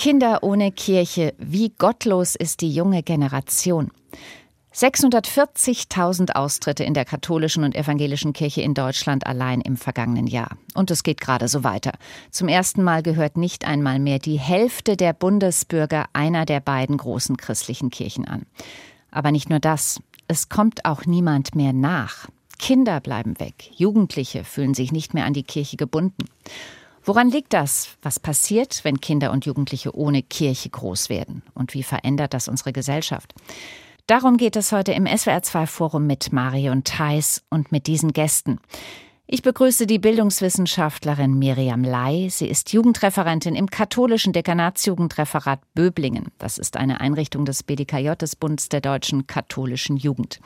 Kinder ohne Kirche, wie gottlos ist die junge Generation. 640.000 Austritte in der katholischen und evangelischen Kirche in Deutschland allein im vergangenen Jahr. Und es geht gerade so weiter. Zum ersten Mal gehört nicht einmal mehr die Hälfte der Bundesbürger einer der beiden großen christlichen Kirchen an. Aber nicht nur das, es kommt auch niemand mehr nach. Kinder bleiben weg, Jugendliche fühlen sich nicht mehr an die Kirche gebunden. Woran liegt das? Was passiert, wenn Kinder und Jugendliche ohne Kirche groß werden? Und wie verändert das unsere Gesellschaft? Darum geht es heute im SWR2 Forum mit Marion Theis und mit diesen Gästen. Ich begrüße die Bildungswissenschaftlerin Miriam Lai. Sie ist Jugendreferentin im katholischen Dekanatsjugendreferat Böblingen. Das ist eine Einrichtung des BDKJ des Bundes der deutschen katholischen Jugend.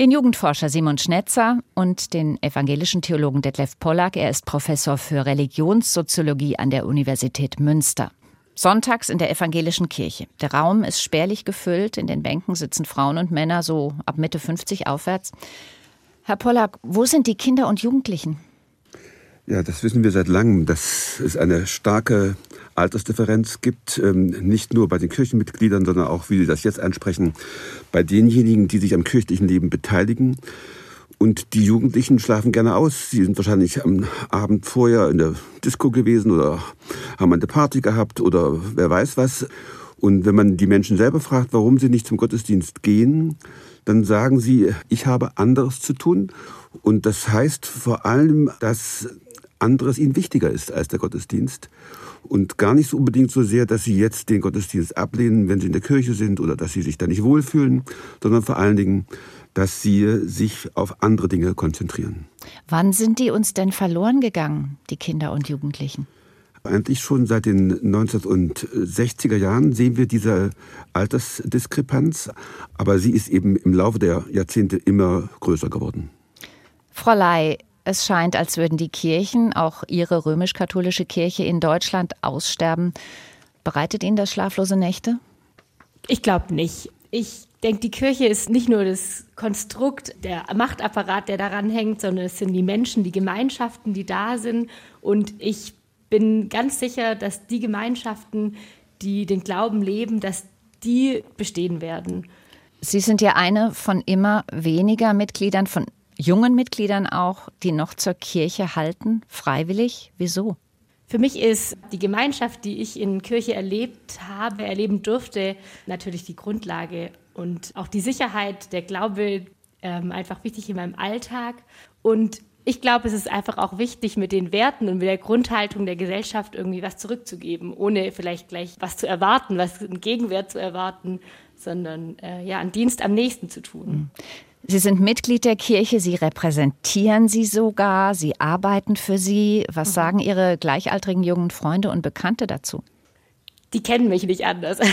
Den Jugendforscher Simon Schnetzer und den evangelischen Theologen Detlef Pollack. Er ist Professor für Religionssoziologie an der Universität Münster. Sonntags in der evangelischen Kirche. Der Raum ist spärlich gefüllt. In den Bänken sitzen Frauen und Männer so ab Mitte 50 aufwärts. Herr Pollack, wo sind die Kinder und Jugendlichen? Ja, das wissen wir seit langem, dass es eine starke Altersdifferenz gibt, ähm, nicht nur bei den Kirchenmitgliedern, sondern auch, wie Sie das jetzt ansprechen, bei denjenigen, die sich am kirchlichen Leben beteiligen. Und die Jugendlichen schlafen gerne aus. Sie sind wahrscheinlich am Abend vorher in der Disco gewesen oder haben eine Party gehabt oder wer weiß was. Und wenn man die Menschen selber fragt, warum sie nicht zum Gottesdienst gehen, dann sagen sie, ich habe anderes zu tun. Und das heißt vor allem, dass anderes ihnen wichtiger ist als der Gottesdienst. Und gar nicht so unbedingt so sehr, dass sie jetzt den Gottesdienst ablehnen, wenn sie in der Kirche sind oder dass sie sich da nicht wohlfühlen, sondern vor allen Dingen, dass sie sich auf andere Dinge konzentrieren. Wann sind die uns denn verloren gegangen, die Kinder und Jugendlichen? Eigentlich schon seit den 1960er Jahren sehen wir diese Altersdiskrepanz, aber sie ist eben im Laufe der Jahrzehnte immer größer geworden. Frau Ley, es scheint, als würden die Kirchen, auch Ihre römisch-katholische Kirche in Deutschland, aussterben. Bereitet Ihnen das schlaflose Nächte? Ich glaube nicht. Ich denke, die Kirche ist nicht nur das Konstrukt, der Machtapparat, der daran hängt, sondern es sind die Menschen, die Gemeinschaften, die da sind. Und ich bin ganz sicher, dass die Gemeinschaften, die den Glauben leben, dass die bestehen werden. Sie sind ja eine von immer weniger Mitgliedern, von jungen Mitgliedern auch, die noch zur Kirche halten, freiwillig. Wieso? Für mich ist die Gemeinschaft, die ich in Kirche erlebt habe, erleben durfte, natürlich die Grundlage und auch die Sicherheit, der Glaube ähm, einfach wichtig in meinem Alltag. Und ich glaube, es ist einfach auch wichtig, mit den Werten und mit der Grundhaltung der Gesellschaft irgendwie was zurückzugeben, ohne vielleicht gleich was zu erwarten, was einen Gegenwert zu erwarten, sondern äh, ja, einen Dienst am nächsten zu tun. Sie sind Mitglied der Kirche, Sie repräsentieren sie sogar, Sie arbeiten für sie. Was mhm. sagen Ihre gleichaltrigen jungen Freunde und Bekannte dazu? Die kennen mich nicht anders.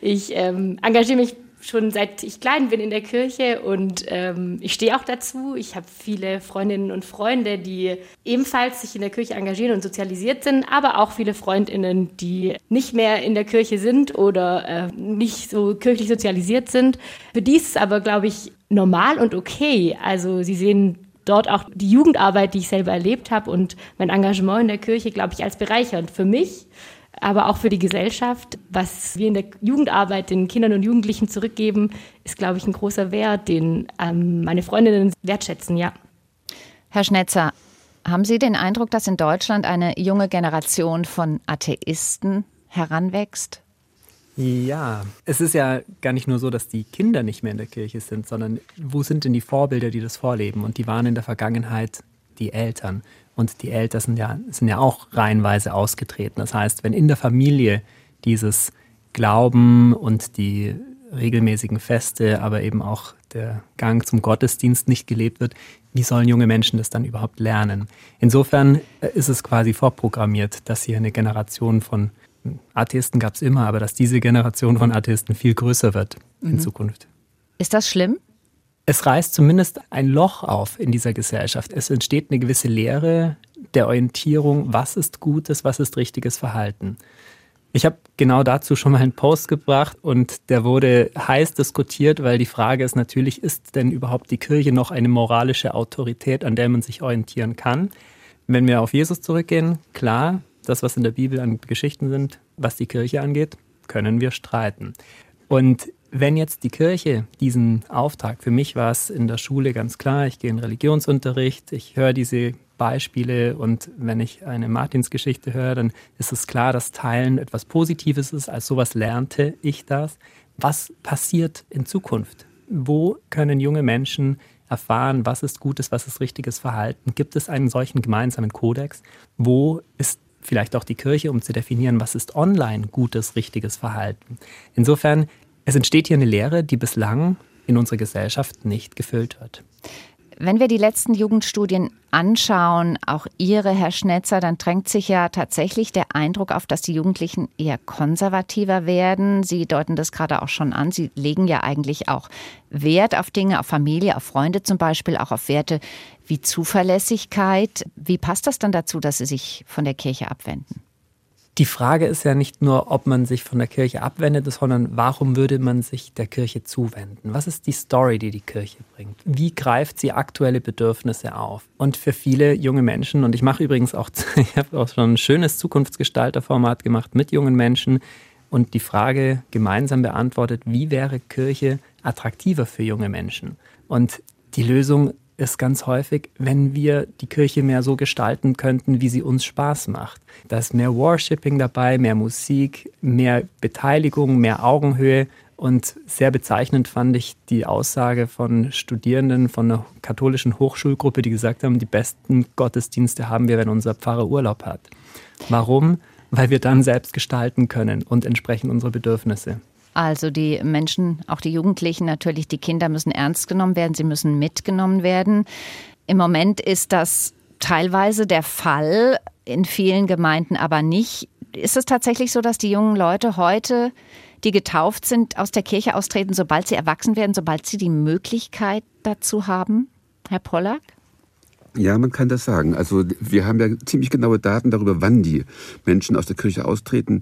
Ich ähm, engagiere mich schon seit ich klein bin in der Kirche und ähm, ich stehe auch dazu. Ich habe viele Freundinnen und Freunde, die ebenfalls sich in der Kirche engagieren und sozialisiert sind, aber auch viele Freundinnen, die nicht mehr in der Kirche sind oder äh, nicht so kirchlich sozialisiert sind. Für die ist es aber, glaube ich, normal und okay. Also sie sehen dort auch die Jugendarbeit, die ich selber erlebt habe und mein Engagement in der Kirche, glaube ich, als bereichernd für mich aber auch für die Gesellschaft. Was wir in der Jugendarbeit den Kindern und Jugendlichen zurückgeben, ist, glaube ich, ein großer Wert, den ähm, meine Freundinnen wertschätzen, ja. Herr Schnetzer, haben Sie den Eindruck, dass in Deutschland eine junge Generation von Atheisten heranwächst? Ja, es ist ja gar nicht nur so, dass die Kinder nicht mehr in der Kirche sind, sondern wo sind denn die Vorbilder, die das vorleben? Und die waren in der Vergangenheit die Eltern. Und die Eltern sind ja, sind ja auch reihenweise ausgetreten. Das heißt, wenn in der Familie dieses Glauben und die regelmäßigen Feste, aber eben auch der Gang zum Gottesdienst nicht gelebt wird, wie sollen junge Menschen das dann überhaupt lernen? Insofern äh, ist es quasi vorprogrammiert, dass hier eine Generation von Atheisten gab es immer, aber dass diese Generation von Atheisten viel größer wird in mhm. Zukunft. Ist das schlimm? Es reißt zumindest ein Loch auf in dieser Gesellschaft. Es entsteht eine gewisse Lehre der Orientierung, was ist gutes, was ist richtiges Verhalten. Ich habe genau dazu schon mal einen Post gebracht und der wurde heiß diskutiert, weil die Frage ist natürlich, ist denn überhaupt die Kirche noch eine moralische Autorität, an der man sich orientieren kann? Wenn wir auf Jesus zurückgehen, klar, das, was in der Bibel an Geschichten sind, was die Kirche angeht, können wir streiten. Und wenn jetzt die Kirche diesen Auftrag, für mich war es in der Schule ganz klar, ich gehe in Religionsunterricht, ich höre diese Beispiele und wenn ich eine Martinsgeschichte höre, dann ist es klar, dass Teilen etwas Positives ist, als sowas lernte ich das. Was passiert in Zukunft? Wo können junge Menschen erfahren, was ist gutes, was ist richtiges Verhalten? Gibt es einen solchen gemeinsamen Kodex? Wo ist vielleicht auch die Kirche, um zu definieren, was ist online gutes, richtiges Verhalten? Insofern, es entsteht hier eine Lehre, die bislang in unserer Gesellschaft nicht gefüllt wird. Wenn wir die letzten Jugendstudien anschauen, auch Ihre, Herr Schnetzer, dann drängt sich ja tatsächlich der Eindruck auf, dass die Jugendlichen eher konservativer werden. Sie deuten das gerade auch schon an. Sie legen ja eigentlich auch Wert auf Dinge, auf Familie, auf Freunde zum Beispiel, auch auf Werte wie Zuverlässigkeit. Wie passt das dann dazu, dass Sie sich von der Kirche abwenden? Die Frage ist ja nicht nur, ob man sich von der Kirche abwendet, sondern warum würde man sich der Kirche zuwenden? Was ist die Story, die die Kirche bringt? Wie greift sie aktuelle Bedürfnisse auf? Und für viele junge Menschen, und ich mache übrigens auch, ich habe auch schon ein schönes Zukunftsgestalterformat gemacht mit jungen Menschen und die Frage gemeinsam beantwortet, wie wäre Kirche attraktiver für junge Menschen? Und die Lösung ist ganz häufig, wenn wir die Kirche mehr so gestalten könnten, wie sie uns Spaß macht. Da ist mehr Worshipping dabei, mehr Musik, mehr Beteiligung, mehr Augenhöhe. Und sehr bezeichnend fand ich die Aussage von Studierenden von einer katholischen Hochschulgruppe, die gesagt haben, die besten Gottesdienste haben wir, wenn unser Pfarrer Urlaub hat. Warum? Weil wir dann selbst gestalten können und entsprechend unsere Bedürfnisse. Also die Menschen, auch die Jugendlichen natürlich, die Kinder müssen ernst genommen werden, sie müssen mitgenommen werden. Im Moment ist das teilweise der Fall, in vielen Gemeinden aber nicht. Ist es tatsächlich so, dass die jungen Leute heute, die getauft sind, aus der Kirche austreten, sobald sie erwachsen werden, sobald sie die Möglichkeit dazu haben? Herr Pollack? Ja, man kann das sagen. Also wir haben ja ziemlich genaue Daten darüber, wann die Menschen aus der Kirche austreten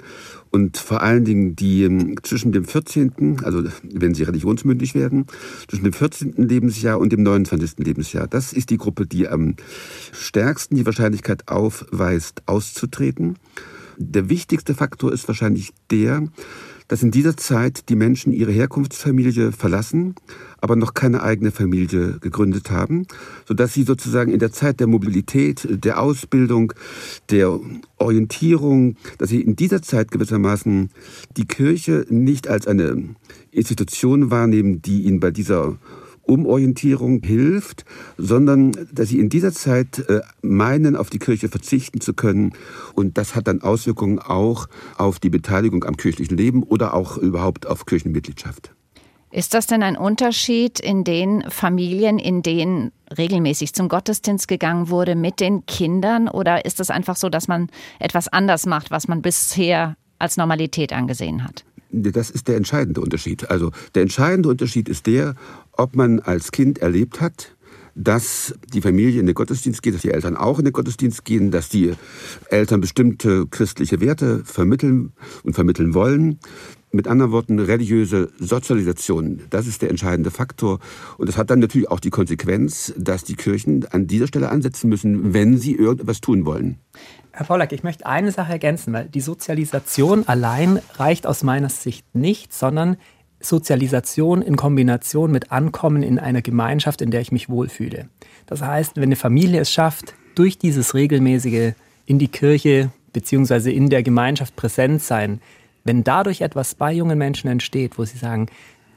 und vor allen Dingen die ähm, zwischen dem 14., also wenn sie religionsmündig werden, zwischen dem 14. Lebensjahr und dem 29. Lebensjahr. Das ist die Gruppe, die am stärksten die Wahrscheinlichkeit aufweist, auszutreten. Der wichtigste Faktor ist wahrscheinlich der, dass in dieser Zeit die Menschen ihre Herkunftsfamilie verlassen, aber noch keine eigene Familie gegründet haben, sodass sie sozusagen in der Zeit der Mobilität, der Ausbildung, der Orientierung, dass sie in dieser Zeit gewissermaßen die Kirche nicht als eine Institution wahrnehmen, die ihnen bei dieser Umorientierung hilft, sondern dass sie in dieser Zeit äh, meinen, auf die Kirche verzichten zu können. Und das hat dann Auswirkungen auch auf die Beteiligung am kirchlichen Leben oder auch überhaupt auf Kirchenmitgliedschaft. Ist das denn ein Unterschied in den Familien, in denen regelmäßig zum Gottesdienst gegangen wurde mit den Kindern? Oder ist es einfach so, dass man etwas anders macht, was man bisher als Normalität angesehen hat? Das ist der entscheidende Unterschied. Also der entscheidende Unterschied ist der, ob man als Kind erlebt hat, dass die Familie in den Gottesdienst geht, dass die Eltern auch in den Gottesdienst gehen, dass die Eltern bestimmte christliche Werte vermitteln und vermitteln wollen. Mit anderen Worten, religiöse Sozialisation, das ist der entscheidende Faktor. Und das hat dann natürlich auch die Konsequenz, dass die Kirchen an dieser Stelle ansetzen müssen, wenn sie irgendetwas tun wollen. Herr Pollack, ich möchte eine Sache ergänzen, weil die Sozialisation allein reicht aus meiner Sicht nicht, sondern Sozialisation in Kombination mit Ankommen in einer Gemeinschaft, in der ich mich wohlfühle. Das heißt, wenn eine Familie es schafft, durch dieses regelmäßige in die Kirche bzw. in der Gemeinschaft präsent sein, wenn dadurch etwas bei jungen Menschen entsteht, wo sie sagen,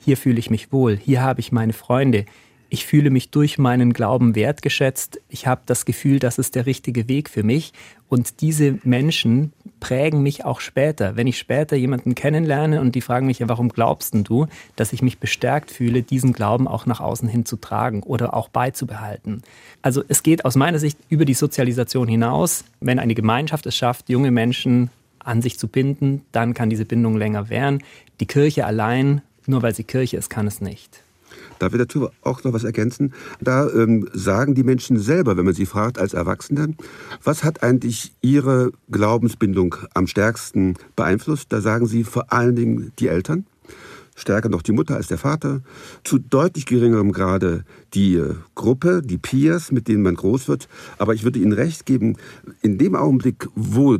hier fühle ich mich wohl, hier habe ich meine Freunde, ich fühle mich durch meinen Glauben wertgeschätzt. Ich habe das Gefühl, das ist der richtige Weg für mich. Und diese Menschen prägen mich auch später. Wenn ich später jemanden kennenlerne und die fragen mich, ja, warum glaubst denn du, dass ich mich bestärkt fühle, diesen Glauben auch nach außen hin zu tragen oder auch beizubehalten. Also es geht aus meiner Sicht über die Sozialisation hinaus. Wenn eine Gemeinschaft es schafft, junge Menschen an sich zu binden, dann kann diese Bindung länger währen. Die Kirche allein, nur weil sie Kirche ist, kann es nicht. Darf ich dazu auch noch was ergänzen? Da ähm, sagen die Menschen selber, wenn man sie fragt als Erwachsene, was hat eigentlich ihre Glaubensbindung am stärksten beeinflusst? Da sagen sie vor allen Dingen die Eltern stärker noch die Mutter als der Vater, zu deutlich geringerem Grade die äh, Gruppe, die Peers, mit denen man groß wird. Aber ich würde Ihnen recht geben, in dem Augenblick, wo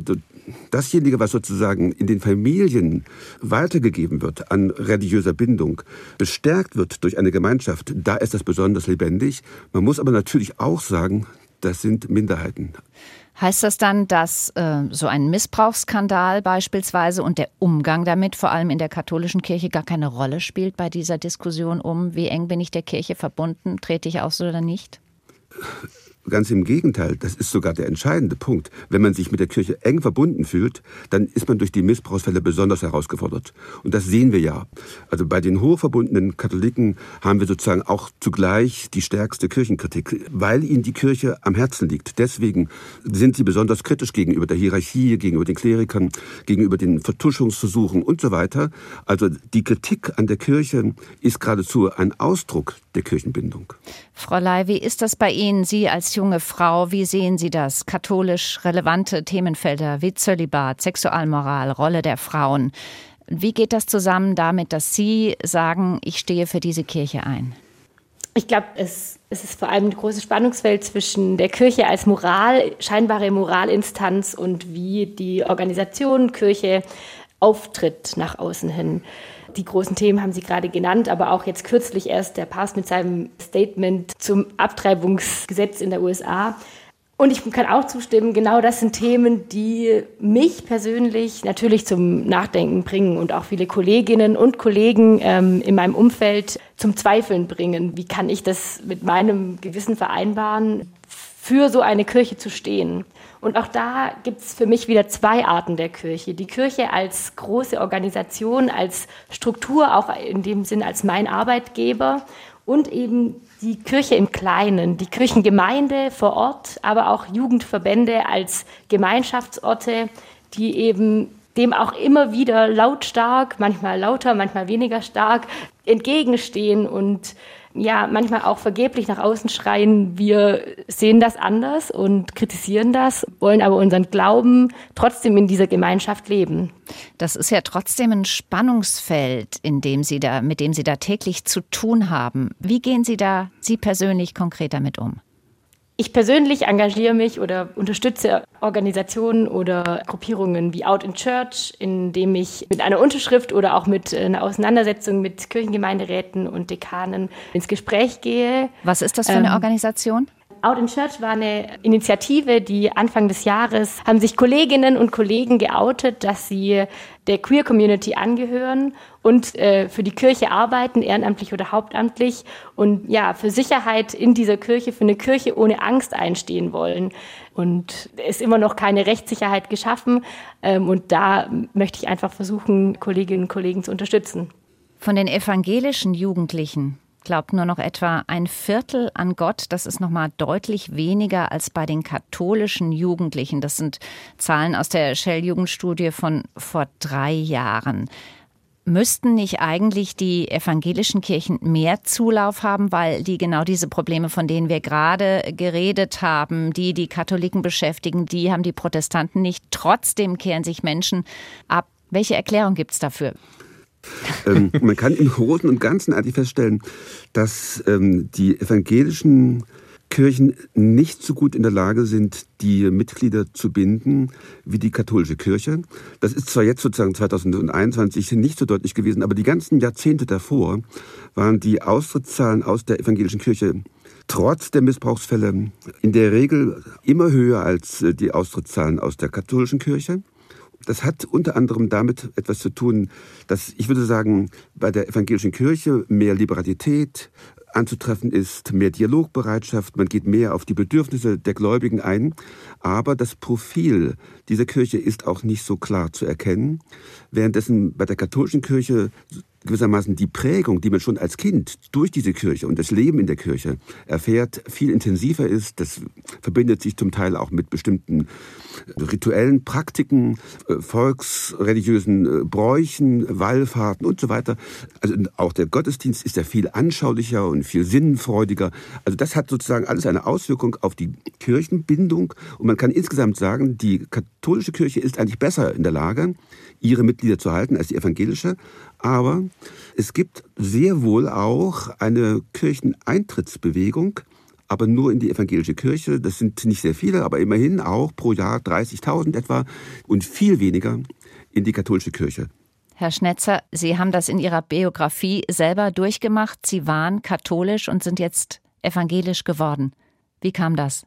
dasjenige, was sozusagen in den Familien weitergegeben wird an religiöser Bindung, bestärkt wird durch eine Gemeinschaft, da ist das besonders lebendig. Man muss aber natürlich auch sagen, das sind Minderheiten. Heißt das dann, dass äh, so ein Missbrauchsskandal beispielsweise und der Umgang damit vor allem in der katholischen Kirche gar keine Rolle spielt bei dieser Diskussion um, wie eng bin ich der Kirche verbunden, trete ich aus oder nicht? Ganz im Gegenteil, das ist sogar der entscheidende Punkt. Wenn man sich mit der Kirche eng verbunden fühlt, dann ist man durch die Missbrauchsfälle besonders herausgefordert. Und das sehen wir ja. Also bei den hochverbundenen Katholiken haben wir sozusagen auch zugleich die stärkste Kirchenkritik, weil ihnen die Kirche am Herzen liegt. Deswegen sind sie besonders kritisch gegenüber der Hierarchie, gegenüber den Klerikern, gegenüber den Vertuschungsversuchen und so weiter. Also die Kritik an der Kirche ist geradezu ein Ausdruck der Kirchenbindung. Frau Ley, wie ist das bei Ihnen? Sie als junge Frau, wie sehen Sie das? Katholisch relevante Themenfelder wie Zölibat, Sexualmoral, Rolle der Frauen. Wie geht das zusammen damit, dass Sie sagen, ich stehe für diese Kirche ein? Ich glaube, es, es, ist vor allem ein großes Spannungsfeld zwischen der Kirche als Moral, scheinbare Moralinstanz und wie die Organisation Kirche auftritt nach außen hin. Die großen Themen haben Sie gerade genannt, aber auch jetzt kürzlich erst der Papst mit seinem Statement zum Abtreibungsgesetz in der USA. Und ich kann auch zustimmen, genau das sind Themen, die mich persönlich natürlich zum Nachdenken bringen und auch viele Kolleginnen und Kollegen ähm, in meinem Umfeld zum Zweifeln bringen. Wie kann ich das mit meinem Gewissen vereinbaren, für so eine Kirche zu stehen? Und auch da gibt es für mich wieder zwei Arten der Kirche. Die Kirche als große Organisation, als Struktur, auch in dem Sinn als mein Arbeitgeber und eben die Kirche im Kleinen, die Kirchengemeinde vor Ort, aber auch Jugendverbände als Gemeinschaftsorte, die eben dem auch immer wieder lautstark, manchmal lauter, manchmal weniger stark entgegenstehen und ja manchmal auch vergeblich nach außen schreien, wir sehen das anders und kritisieren das, wollen aber unseren Glauben trotzdem in dieser Gemeinschaft leben. Das ist ja trotzdem ein Spannungsfeld, in dem Sie da, mit dem Sie da täglich zu tun haben. Wie gehen Sie da, Sie persönlich konkret damit um? Ich persönlich engagiere mich oder unterstütze Organisationen oder Gruppierungen wie Out in Church, indem ich mit einer Unterschrift oder auch mit einer Auseinandersetzung mit Kirchengemeinderäten und Dekanen ins Gespräch gehe. Was ist das für eine ähm, Organisation? Out in Church war eine Initiative, die Anfang des Jahres haben sich Kolleginnen und Kollegen geoutet, dass sie der Queer Community angehören und äh, für die Kirche arbeiten, ehrenamtlich oder hauptamtlich und ja, für Sicherheit in dieser Kirche, für eine Kirche ohne Angst einstehen wollen. Und es ist immer noch keine Rechtssicherheit geschaffen. Ähm, und da möchte ich einfach versuchen, Kolleginnen und Kollegen zu unterstützen. Von den evangelischen Jugendlichen glaubt nur noch etwa ein Viertel an Gott. Das ist noch mal deutlich weniger als bei den katholischen Jugendlichen. Das sind Zahlen aus der Shell-Jugendstudie von vor drei Jahren. Müssten nicht eigentlich die evangelischen Kirchen mehr Zulauf haben, weil die genau diese Probleme, von denen wir gerade geredet haben, die die Katholiken beschäftigen, die haben die Protestanten nicht. Trotzdem kehren sich Menschen ab. Welche Erklärung gibt es dafür? Ähm, man kann im Großen und Ganzen eigentlich feststellen, dass ähm, die evangelischen Kirchen nicht so gut in der Lage sind, die Mitglieder zu binden wie die katholische Kirche. Das ist zwar jetzt sozusagen 2021 nicht so deutlich gewesen, aber die ganzen Jahrzehnte davor waren die Austrittszahlen aus der evangelischen Kirche trotz der Missbrauchsfälle in der Regel immer höher als äh, die Austrittszahlen aus der katholischen Kirche. Das hat unter anderem damit etwas zu tun, dass ich würde sagen, bei der evangelischen Kirche mehr Liberalität anzutreffen ist, mehr Dialogbereitschaft, man geht mehr auf die Bedürfnisse der Gläubigen ein, aber das Profil dieser Kirche ist auch nicht so klar zu erkennen, währenddessen bei der katholischen Kirche gewissermaßen die Prägung, die man schon als Kind durch diese Kirche und das Leben in der Kirche erfährt, viel intensiver ist. Das verbindet sich zum Teil auch mit bestimmten rituellen Praktiken, äh, volksreligiösen äh, Bräuchen, Wallfahrten und so weiter. Also auch der Gottesdienst ist ja viel anschaulicher und viel sinnfreudiger. Also das hat sozusagen alles eine Auswirkung auf die Kirchenbindung. Und man kann insgesamt sagen, die katholische Kirche ist eigentlich besser in der Lage, ihre Mitglieder zu halten als die evangelische. Aber es gibt sehr wohl auch eine Kircheneintrittsbewegung aber nur in die evangelische Kirche. Das sind nicht sehr viele, aber immerhin auch pro Jahr 30.000 etwa und viel weniger in die katholische Kirche. Herr Schnetzer, Sie haben das in Ihrer Biografie selber durchgemacht. Sie waren katholisch und sind jetzt evangelisch geworden. Wie kam das?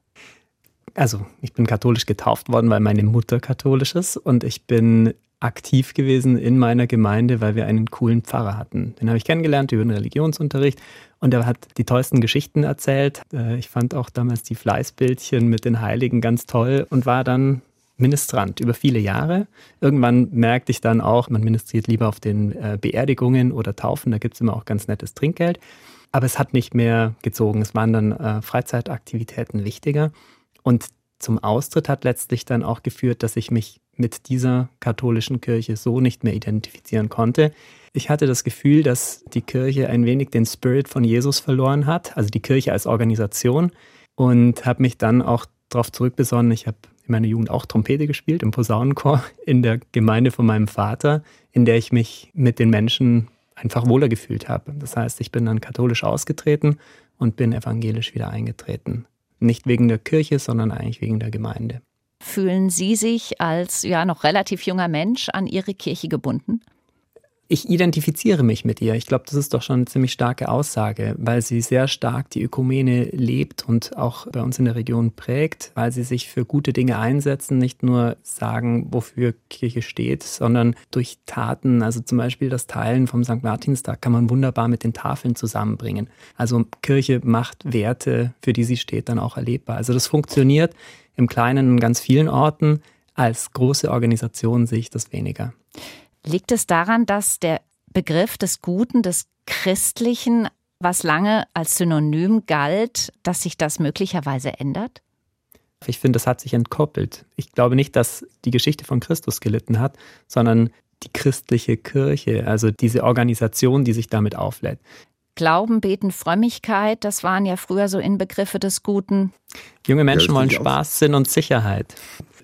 Also, ich bin katholisch getauft worden, weil meine Mutter katholisch ist und ich bin aktiv gewesen in meiner Gemeinde, weil wir einen coolen Pfarrer hatten. Den habe ich kennengelernt über den Religionsunterricht und er hat die tollsten Geschichten erzählt. Äh, ich fand auch damals die Fleißbildchen mit den Heiligen ganz toll und war dann Ministrant über viele Jahre. Irgendwann merkte ich dann auch, man ministriert lieber auf den äh, Beerdigungen oder Taufen, da gibt es immer auch ganz nettes Trinkgeld. Aber es hat nicht mehr gezogen. Es waren dann äh, Freizeitaktivitäten wichtiger. Und zum Austritt hat letztlich dann auch geführt, dass ich mich mit dieser katholischen Kirche so nicht mehr identifizieren konnte. Ich hatte das Gefühl, dass die Kirche ein wenig den Spirit von Jesus verloren hat, also die Kirche als Organisation, und habe mich dann auch darauf zurückbesonnen. Ich habe in meiner Jugend auch Trompete gespielt im Posaunenchor in der Gemeinde von meinem Vater, in der ich mich mit den Menschen einfach wohler gefühlt habe. Das heißt, ich bin dann katholisch ausgetreten und bin evangelisch wieder eingetreten. Nicht wegen der Kirche, sondern eigentlich wegen der Gemeinde. Fühlen Sie sich als ja noch relativ junger Mensch an Ihre Kirche gebunden? ich identifiziere mich mit ihr. Ich glaube, das ist doch schon eine ziemlich starke Aussage, weil sie sehr stark die Ökumene lebt und auch bei uns in der Region prägt, weil sie sich für gute Dinge einsetzen, nicht nur sagen, wofür Kirche steht, sondern durch Taten, also zum Beispiel das Teilen vom St. Martinstag kann man wunderbar mit den Tafeln zusammenbringen. Also Kirche macht Werte, für die sie steht, dann auch erlebbar. Also das funktioniert im Kleinen in ganz vielen Orten. Als große Organisation sehe ich das weniger. Liegt es daran, dass der Begriff des Guten, des Christlichen, was lange als Synonym galt, dass sich das möglicherweise ändert? Ich finde, das hat sich entkoppelt. Ich glaube nicht, dass die Geschichte von Christus gelitten hat, sondern die christliche Kirche, also diese Organisation, die sich damit auflädt. Glauben, Beten, Frömmigkeit, das waren ja früher so Inbegriffe des Guten. Junge Menschen ja, wollen Spaß, Sinn und Sicherheit.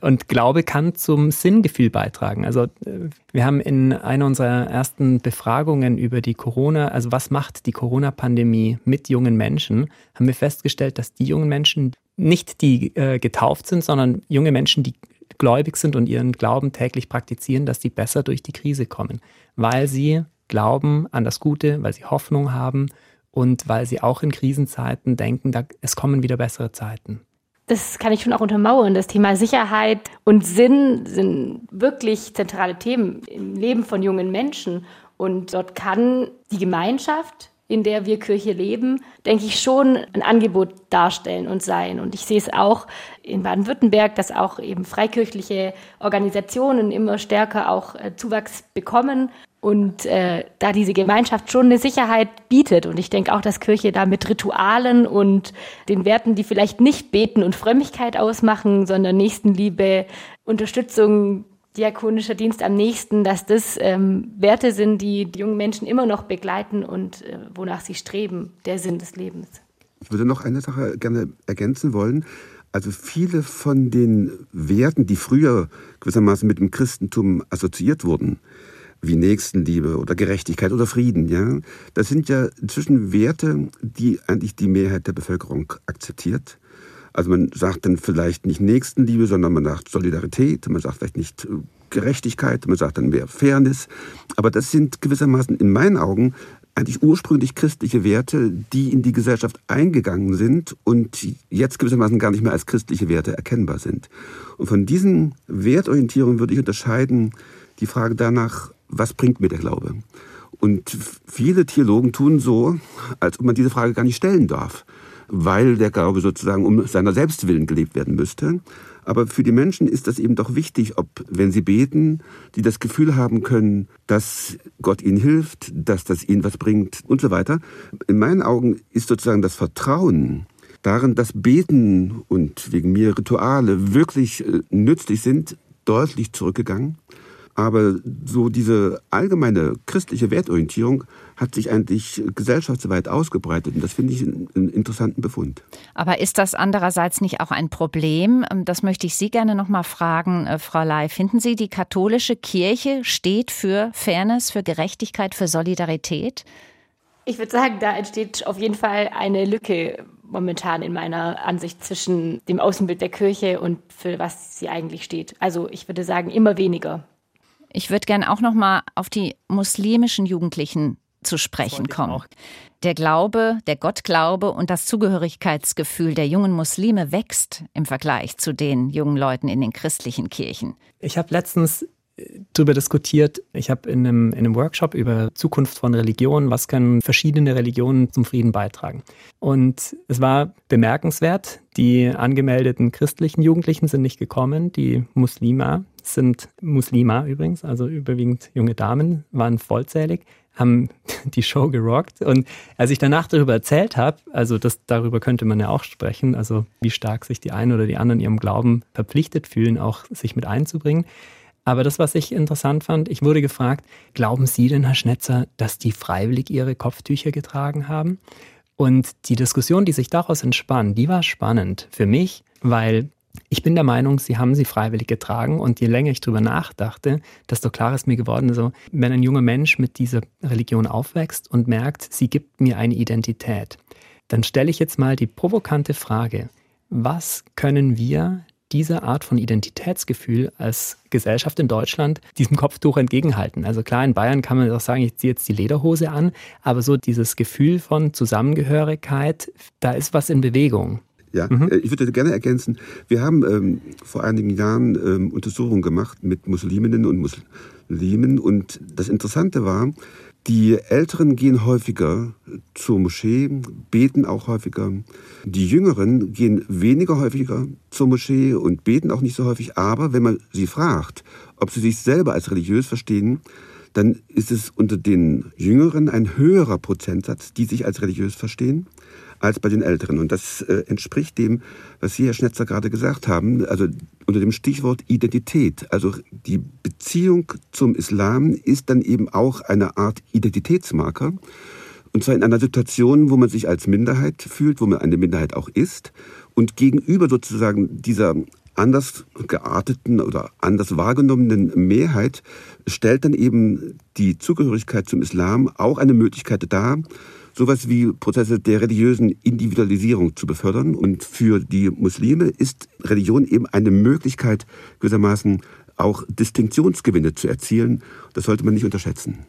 Und Glaube kann zum Sinngefühl beitragen. Also äh, wir haben in einer unserer ersten Befragungen über die Corona, also was macht die Corona-Pandemie mit jungen Menschen, haben wir festgestellt, dass die jungen Menschen nicht die äh, getauft sind, sondern junge Menschen, die gläubig sind und ihren Glauben täglich praktizieren, dass sie besser durch die Krise kommen, weil sie glauben an das Gute, weil sie Hoffnung haben und weil sie auch in Krisenzeiten denken, da, es kommen wieder bessere Zeiten das kann ich schon auch untermauern. Das Thema Sicherheit und Sinn sind wirklich zentrale Themen im Leben von jungen Menschen. Und dort kann die Gemeinschaft, in der wir Kirche leben, denke ich schon ein Angebot darstellen und sein. Und ich sehe es auch in Baden-Württemberg, dass auch eben freikirchliche Organisationen immer stärker auch äh, Zuwachs bekommen und äh, da diese Gemeinschaft schon eine Sicherheit bietet. Und ich denke auch, dass Kirche da mit Ritualen und den Werten, die vielleicht nicht Beten und Frömmigkeit ausmachen, sondern Nächstenliebe, Unterstützung, diakonischer Dienst am nächsten, dass das ähm, Werte sind, die die jungen Menschen immer noch begleiten und äh, wonach sie streben, der Sinn des Lebens. Ich würde noch eine Sache gerne ergänzen wollen. Also viele von den Werten, die früher gewissermaßen mit dem Christentum assoziiert wurden, wie Nächstenliebe oder Gerechtigkeit oder Frieden, ja. Das sind ja inzwischen Werte, die eigentlich die Mehrheit der Bevölkerung akzeptiert. Also man sagt dann vielleicht nicht Nächstenliebe, sondern man sagt Solidarität, man sagt vielleicht nicht äh, Gerechtigkeit, man sagt dann mehr Fairness. Aber das sind gewissermaßen in meinen Augen eigentlich ursprünglich christliche Werte, die in die Gesellschaft eingegangen sind und jetzt gewissermaßen gar nicht mehr als christliche Werte erkennbar sind. Und von diesen Wertorientierungen würde ich unterscheiden die Frage danach, was bringt mir der Glaube? Und viele Theologen tun so, als ob man diese Frage gar nicht stellen darf, weil der Glaube sozusagen um seiner Selbstwillen gelebt werden müsste. Aber für die Menschen ist das eben doch wichtig, ob, wenn sie beten, die das Gefühl haben können, dass Gott ihnen hilft, dass das ihnen was bringt und so weiter. In meinen Augen ist sozusagen das Vertrauen darin, dass Beten und wegen mir Rituale wirklich äh, nützlich sind, deutlich zurückgegangen. Aber so diese allgemeine christliche Wertorientierung hat sich eigentlich gesellschaftsweit ausgebreitet. Und das finde ich einen interessanten Befund. Aber ist das andererseits nicht auch ein Problem? Ähm, das möchte ich Sie gerne noch mal fragen, äh, Frau Ley. Finden Sie, die katholische Kirche steht für Fairness, für Gerechtigkeit, für Solidarität? Ich würde sagen, da entsteht auf jeden Fall eine Lücke momentan in meiner Ansicht zwischen dem Außenbild der Kirche und für was sie eigentlich steht. Also ich würde sagen, immer weniger. Ich würde gerne auch noch mal auf die muslimischen Jugendlichen zu sprechen kommen. Der Glaube, der Gottglaube und das Zugehörigkeitsgefühl der jungen Muslime wächst im Vergleich zu den jungen Leuten in den christlichen Kirchen. Ich habe letztens darüber diskutiert. Ich habe in einem, in einem Workshop über Zukunft von Religionen, was können verschiedene Religionen zum Frieden beitragen. Und es war bemerkenswert, die angemeldeten christlichen Jugendlichen sind nicht gekommen, die Muslima sind Muslima übrigens, also überwiegend junge Damen, waren vollzählig haben die Show gerockt. Und als ich danach darüber erzählt habe, also das, darüber könnte man ja auch sprechen, also wie stark sich die einen oder die anderen ihrem Glauben verpflichtet fühlen, auch sich mit einzubringen, aber das, was ich interessant fand, ich wurde gefragt, glauben Sie denn, Herr Schnetzer, dass die freiwillig ihre Kopftücher getragen haben? Und die Diskussion, die sich daraus entspann, die war spannend für mich, weil ich bin der Meinung, sie haben sie freiwillig getragen und je länger ich darüber nachdachte, desto klarer ist mir geworden, so, wenn ein junger Mensch mit dieser Religion aufwächst und merkt, sie gibt mir eine Identität, dann stelle ich jetzt mal die provokante Frage, was können wir diese Art von Identitätsgefühl als Gesellschaft in Deutschland diesem Kopftuch entgegenhalten. Also klar, in Bayern kann man auch sagen, ich ziehe jetzt die Lederhose an, aber so dieses Gefühl von Zusammengehörigkeit, da ist was in Bewegung. Ja, mhm. Äh, ich würde gerne ergänzen, wir haben ähm, vor einigen Jahren ähm, Untersuchungen gemacht mit Musliminnen und Muslimen und das Interessante war, die Älteren gehen häufiger zur Moschee, beten auch häufiger. Die Jüngeren gehen weniger häufiger zur Moschee und beten auch nicht so häufig. Aber wenn man sie fragt, ob sie sich selber als religiös verstehen, dann ist es unter den Jüngeren ein höherer Prozentsatz, die sich als religiös verstehen als bei den Älteren. Und das äh, entspricht dem, was Sie, Herr Schnetzer, gerade gesagt haben, also unter dem Stichwort Identität. Also die Beziehung zum Islam ist dann eben auch eine Art Identitätsmarker. Und zwar in einer Situation, wo man sich als Minderheit fühlt, wo man eine Minderheit auch ist. Und gegenüber sozusagen dieser anders gearteten oder anders wahrgenommenen Mehrheit stellt dann eben die Zugehörigkeit zum Islam auch eine Möglichkeit dar, sowas wie Prozesse der religiösen Individualisierung zu befördern. Und für die Muslime ist Religion eben eine Möglichkeit, gewissermaßen auch Distinktionsgewinne zu erzielen. Das sollte man nicht unterschätzen.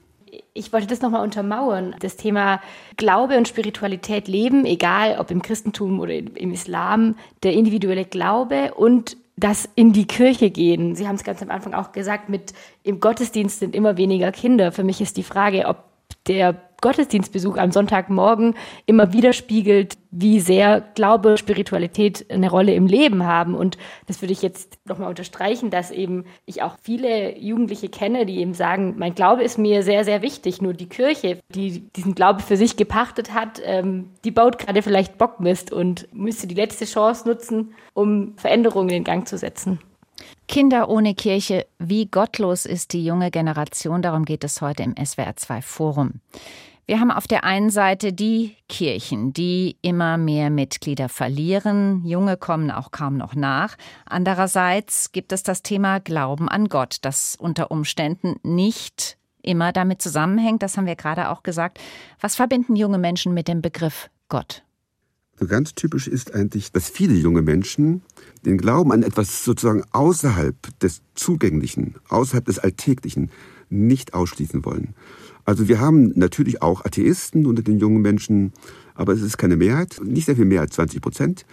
Ich wollte das nochmal untermauern. Das Thema Glaube und Spiritualität leben, egal ob im Christentum oder im Islam, der individuelle Glaube und das in die Kirche gehen. Sie haben es ganz am Anfang auch gesagt, mit im Gottesdienst sind immer weniger Kinder. Für mich ist die Frage, ob der Gottesdienstbesuch am Sonntagmorgen immer widerspiegelt, wie sehr Glaube, Spiritualität eine Rolle im Leben haben. Und das würde ich jetzt nochmal unterstreichen, dass eben ich auch viele Jugendliche kenne, die eben sagen, mein Glaube ist mir sehr, sehr wichtig. Nur die Kirche, die diesen Glaube für sich gepachtet hat, ähm, die baut gerade vielleicht Bockmist und müsste die letzte Chance nutzen, um Veränderungen in Gang zu setzen. Kinder ohne Kirche, wie gottlos ist die junge Generation, darum geht es heute im SWR2 Forum. Wir haben auf der einen Seite die Kirchen, die immer mehr Mitglieder verlieren. Junge kommen auch kaum noch nach. Andererseits gibt es das Thema Glauben an Gott, das unter Umständen nicht immer damit zusammenhängt. Das haben wir gerade auch gesagt. Was verbinden junge Menschen mit dem Begriff Gott? Ganz typisch ist eigentlich, dass viele junge Menschen den Glauben an etwas sozusagen außerhalb des Zugänglichen, außerhalb des Alltäglichen nicht ausschließen wollen. Also wir haben natürlich auch Atheisten unter den jungen Menschen, aber es ist keine Mehrheit, nicht sehr viel mehr als 20 Prozent.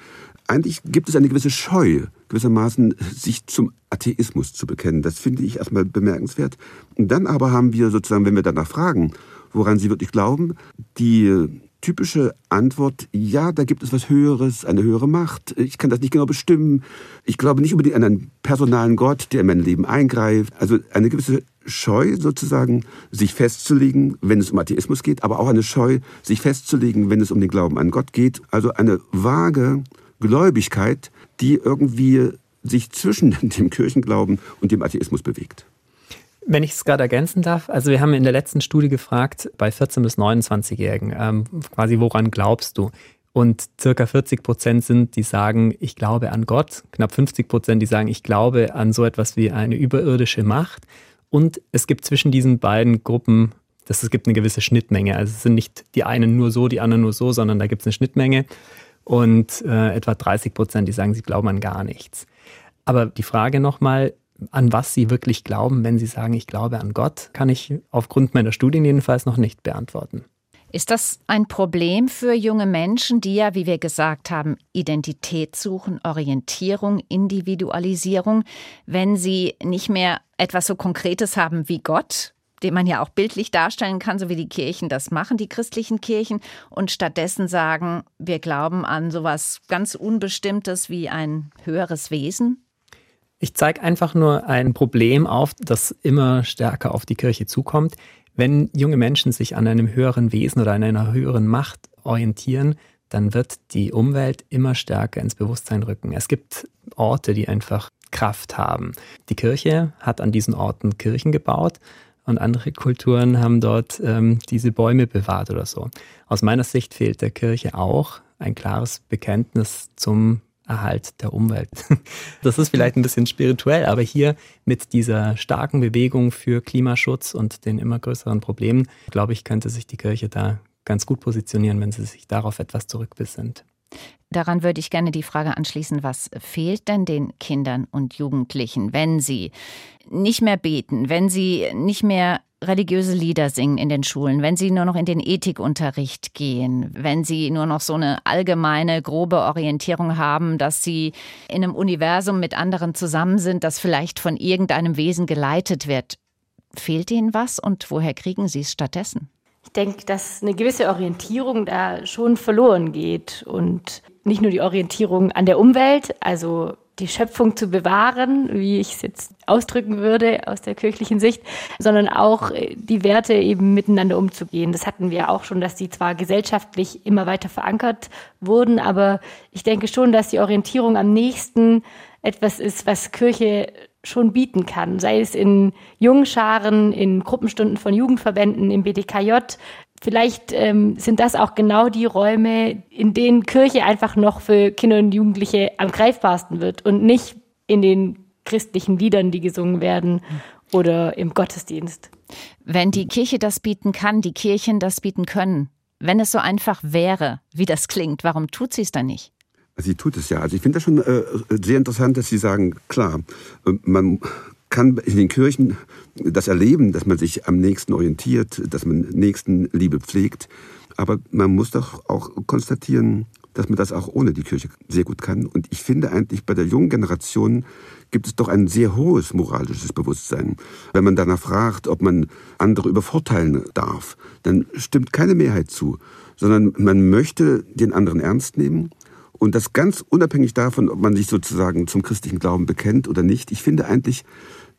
Eigentlich gibt es eine gewisse Scheu, gewissermaßen sich zum Atheismus zu bekennen. Das finde ich erstmal bemerkenswert. Und dann aber haben wir sozusagen, wenn wir danach fragen, woran sie wirklich glauben, die typische Antwort, ja, da gibt es was Höheres, eine höhere Macht. Ich kann das nicht genau bestimmen. Ich glaube nicht unbedingt an einen personalen Gott, der in mein Leben eingreift. Also eine gewisse Scheu sozusagen, sich festzulegen, wenn es um Atheismus geht, aber auch eine Scheu, sich festzulegen, wenn es um den Glauben an Gott geht. Also eine vage Gläubigkeit, die irgendwie sich zwischen dem Kirchenglauben und dem Atheismus bewegt. Wenn ich es gerade ergänzen darf, also wir haben in der letzten Studie gefragt, bei 14- bis 29-Jährigen, ähm, quasi woran glaubst du? Und circa 40 Prozent sind, die sagen, ich glaube an Gott. Knapp 50 Prozent, die sagen, ich glaube an so etwas wie eine überirdische Macht. Und es gibt zwischen diesen beiden Gruppen dass es gibt eine gewisse Schnittmenge. Also es sind nicht die einen nur so, die anderen nur so, sondern da gibt es eine Schnittmenge. Und äh, etwa 30 Prozent, die sagen, sie glauben an gar nichts. Aber die Frage nochmal, an was sie wirklich glauben, wenn sie sagen, ich glaube an Gott, kann ich aufgrund meiner Studien jedenfalls noch nicht beantworten. Ist das ein Problem für junge Menschen, die ja, wie wir gesagt haben, Identität suchen, Orientierung, Individualisierung, wenn sie nicht mehr etwas so Konkretes haben wie Gott, den man ja auch bildlich darstellen kann, so wie die Kirchen das machen, die christlichen Kirchen, und stattdessen sagen, wir glauben an sowas ganz Unbestimmtes wie ein höheres Wesen? Ich zeige einfach nur ein Problem auf, das immer stärker auf die Kirche zukommt. Wenn junge Menschen sich an einem höheren Wesen oder an einer höheren Macht orientieren, dann wird die Umwelt immer stärker ins Bewusstsein rücken. Es gibt Orte, die einfach Kraft haben. Die Kirche hat an diesen Orten Kirchen gebaut und andere Kulturen haben dort ähm, diese Bäume bewahrt oder so. Aus meiner Sicht fehlt der Kirche auch ein klares Bekenntnis zum Erhalt der Umwelt. Das ist vielleicht ein bisschen spirituell, aber hier mit dieser starken Bewegung für Klimaschutz und den immer größeren Problemen, glaube ich, könnte sich die Kirche da ganz gut positionieren, wenn sie sich darauf etwas zurückbesinnt. Daran würde ich gerne die Frage anschließen, was fehlt denn den Kindern und Jugendlichen, wenn sie nicht mehr beten, wenn sie nicht mehr religiöse Lieder singen in den Schulen, wenn sie nur noch in den Ethikunterricht gehen, wenn sie nur noch so eine allgemeine, grobe Orientierung haben, dass sie in einem Universum mit anderen zusammen sind, das vielleicht von irgendeinem Wesen geleitet wird. Fehlt ihnen was und woher kriegen sie es stattdessen? Ich denke, dass eine gewisse Orientierung da schon verloren geht und nicht nur die Orientierung an der Umwelt, also die Schöpfung zu bewahren, wie ich es jetzt ausdrücken würde aus der kirchlichen Sicht, sondern auch äh, die Werte eben miteinander umzugehen. Das hatten wir auch schon, dass die zwar gesellschaftlich immer weiter verankert wurden, aber ich denke schon, dass die Orientierung am nächsten etwas ist, was Kirche schon bieten kann, sei es in Jungscharen, in Gruppenstunden von Jugendverbänden, im BDKJ, Vielleicht ähm, sind das auch genau die Räume, in denen Kirche einfach noch für Kinder und Jugendliche am greifbarsten wird und nicht in den christlichen Liedern, die gesungen werden oder im Gottesdienst. Wenn die Kirche das bieten kann, die Kirchen das bieten können, wenn es so einfach wäre, wie das klingt, warum tut sie es dann nicht? Sie tut es ja. Also ich finde das schon äh, sehr interessant, dass Sie sagen, klar, äh, man kann in den Kirchen das erleben, dass man sich am nächsten orientiert, dass man Nächstenliebe pflegt. Aber man muss doch auch konstatieren, dass man das auch ohne die Kirche sehr gut kann. Und ich finde eigentlich bei der jungen Generation gibt es doch ein sehr hohes moralisches Bewusstsein. Wenn man danach fragt, ob man andere übervorteilen darf, dann stimmt keine Mehrheit zu, sondern man möchte den anderen ernst nehmen und das ganz unabhängig davon, ob man sich sozusagen zum christlichen Glauben bekennt oder nicht. Ich finde eigentlich,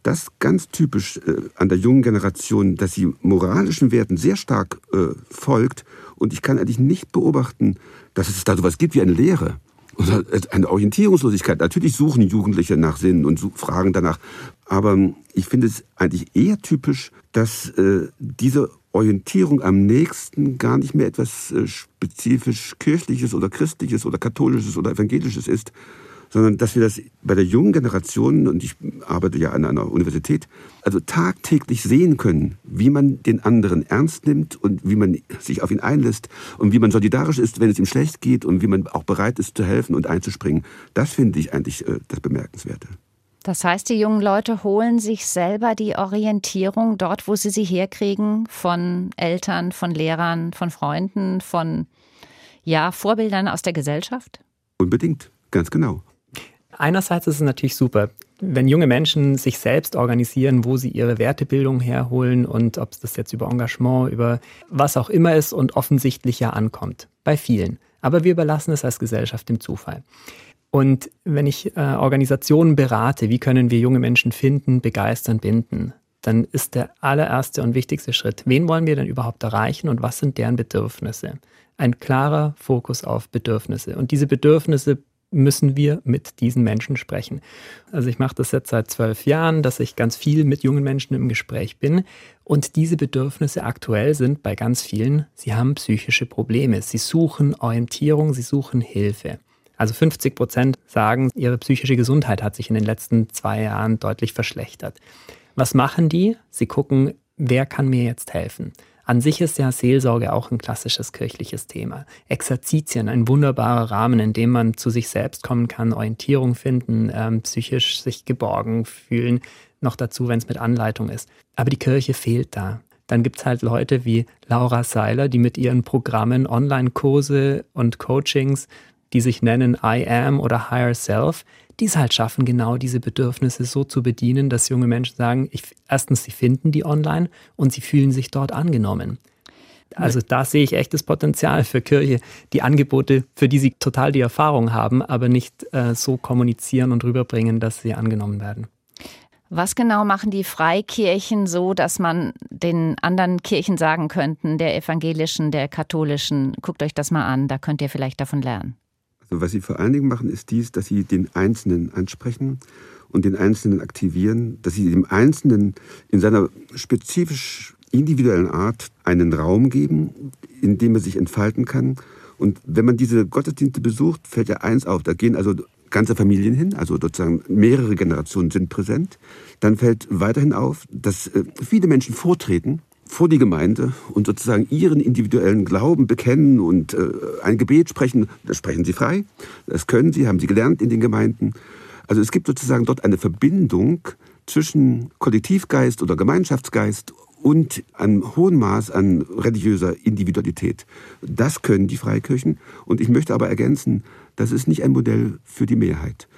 das ganz typisch äh, an der jungen Generation, dass sie moralischen Werten sehr stark äh, folgt. Und ich kann eigentlich nicht beobachten, dass es da sowas gibt wie eine Lehre oder eine Orientierungslosigkeit. Natürlich suchen Jugendliche nach Sinn und fragen danach. Aber ich finde es eigentlich eher typisch, dass äh, diese Orientierung am nächsten gar nicht mehr etwas äh, spezifisch kirchliches oder christliches oder katholisches oder evangelisches ist, sondern dass wir das bei der jungen Generation, und ich arbeite ja an einer Universität, also tagtäglich sehen können, wie man den anderen ernst nimmt und wie man sich auf ihn einlässt und wie man solidarisch ist, wenn es ihm schlecht geht und wie man auch bereit ist zu helfen und einzuspringen. Das finde ich eigentlich äh, das Bemerkenswerte. Das heißt, die jungen Leute holen sich selber die Orientierung dort, wo sie sie herkriegen, von Eltern, von Lehrern, von Freunden, von ja, Vorbildern aus der Gesellschaft? Unbedingt, ganz genau. Einerseits ist es natürlich super, wenn junge Menschen sich selbst organisieren, wo sie ihre Wertebildung herholen und ob es das jetzt über Engagement, über was auch immer ist und offensichtlich ja ankommt. Bei vielen. Aber wir überlassen es als Gesellschaft dem Zufall. Und wenn ich äh, Organisationen berate, wie können wir junge Menschen finden, begeistern, binden, dann ist der allererste und wichtigste Schritt, wen wollen wir denn überhaupt erreichen und was sind deren Bedürfnisse? Ein klarer Fokus auf Bedürfnisse. Und diese Bedürfnisse müssen wir mit diesen Menschen sprechen. Also ich mache das jetzt seit zwölf Jahren, dass ich ganz viel mit jungen Menschen im Gespräch bin. Und diese Bedürfnisse aktuell sind bei ganz vielen, sie haben psychische Probleme. Sie suchen Orientierung, sie suchen Hilfe. Also 50 Prozent sagen, ihre psychische Gesundheit hat sich in den letzten zwei Jahren deutlich verschlechtert. Was machen die? Sie gucken, wer kann mir jetzt helfen? An sich ist ja Seelsorge auch ein klassisches kirchliches Thema. Exerzitien, ein wunderbarer Rahmen, in dem man zu sich selbst kommen kann, Orientierung finden, ähm, psychisch sich geborgen fühlen, noch dazu, wenn es mit Anleitung ist. Aber die Kirche fehlt da. Dann gibt es halt Leute wie Laura Seiler, die mit ihren Programmen Online-Kurse und Coachings, die sich nennen I Am oder Higher Self, die es halt schaffen, genau diese Bedürfnisse so zu bedienen, dass junge Menschen sagen, ich, erstens, sie finden die online und sie fühlen sich dort angenommen. Also da sehe ich echtes Potenzial für Kirche, die Angebote, für die sie total die Erfahrung haben, aber nicht äh, so kommunizieren und rüberbringen, dass sie angenommen werden. Was genau machen die Freikirchen so, dass man den anderen Kirchen sagen könnten, der evangelischen, der katholischen, guckt euch das mal an, da könnt ihr vielleicht davon lernen? Also was sie vor allen Dingen machen, ist dies, dass sie den Einzelnen ansprechen und den Einzelnen aktivieren, dass sie dem Einzelnen in seiner spezifisch individuellen Art einen Raum geben, in dem er sich entfalten kann. Und wenn man diese Gottesdienste besucht, fällt ja eins auf. Da gehen also ganze Familien hin, also sozusagen mehrere Generationen sind präsent. Dann fällt weiterhin auf, dass äh, viele Menschen vortreten vor die Gemeinde und sozusagen ihren individuellen Glauben bekennen und äh, ein Gebet sprechen. Das sprechen sie frei. Das können sie, haben sie gelernt in den Gemeinden. Also es gibt sozusagen dort eine Verbindung zwischen Kollektivgeist oder Gemeinschaftsgeist und einem hohen Maß an religiöser Individualität. Das können die Freikirchen. Und ich möchte aber ergänzen, das ist nicht ein Modell für die Mehrheit.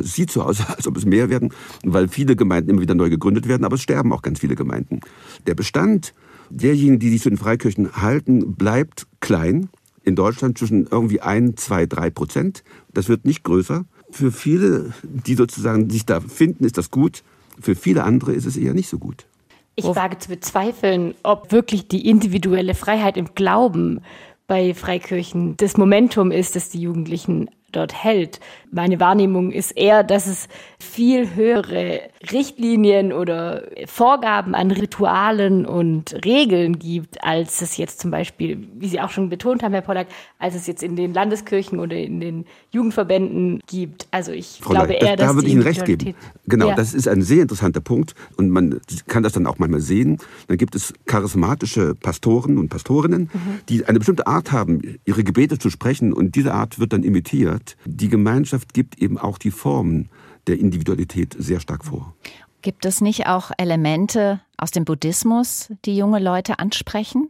Es sieht so aus, als ob es mehr werden, weil viele Gemeinden immer wieder neu gegründet werden, aber es sterben auch ganz viele Gemeinden. Der Bestand derjenigen, die sich zu den Freikirchen halten, bleibt klein. In Deutschland zwischen irgendwie ein, zwei, drei Prozent. Das wird nicht größer. Für viele, die sozusagen sich da finden, ist das gut. Für viele andere ist es eher nicht so gut. Ich wage zu bezweifeln, ob wirklich die individuelle Freiheit im Glauben bei Freikirchen das Momentum ist, das die Jugendlichen dort hält. Meine Wahrnehmung ist eher, dass es viel höhere Richtlinien oder Vorgaben an Ritualen und Regeln gibt, als es jetzt zum Beispiel, wie Sie auch schon betont haben, Herr Pollack, als es jetzt in den Landeskirchen oder in den Jugendverbänden gibt. Also ich Frau glaube Leid, eher, das, dass da würde ich Ihnen recht geben. Genau, ja. das ist ein sehr interessanter Punkt und man kann das dann auch manchmal sehen. Dann gibt es charismatische Pastoren und Pastorinnen, mhm. die eine bestimmte Art haben, ihre Gebete zu sprechen und diese Art wird dann imitiert. Die Gemeinschaft gibt eben auch die Formen der Individualität sehr stark vor. Gibt es nicht auch Elemente aus dem Buddhismus, die junge Leute ansprechen?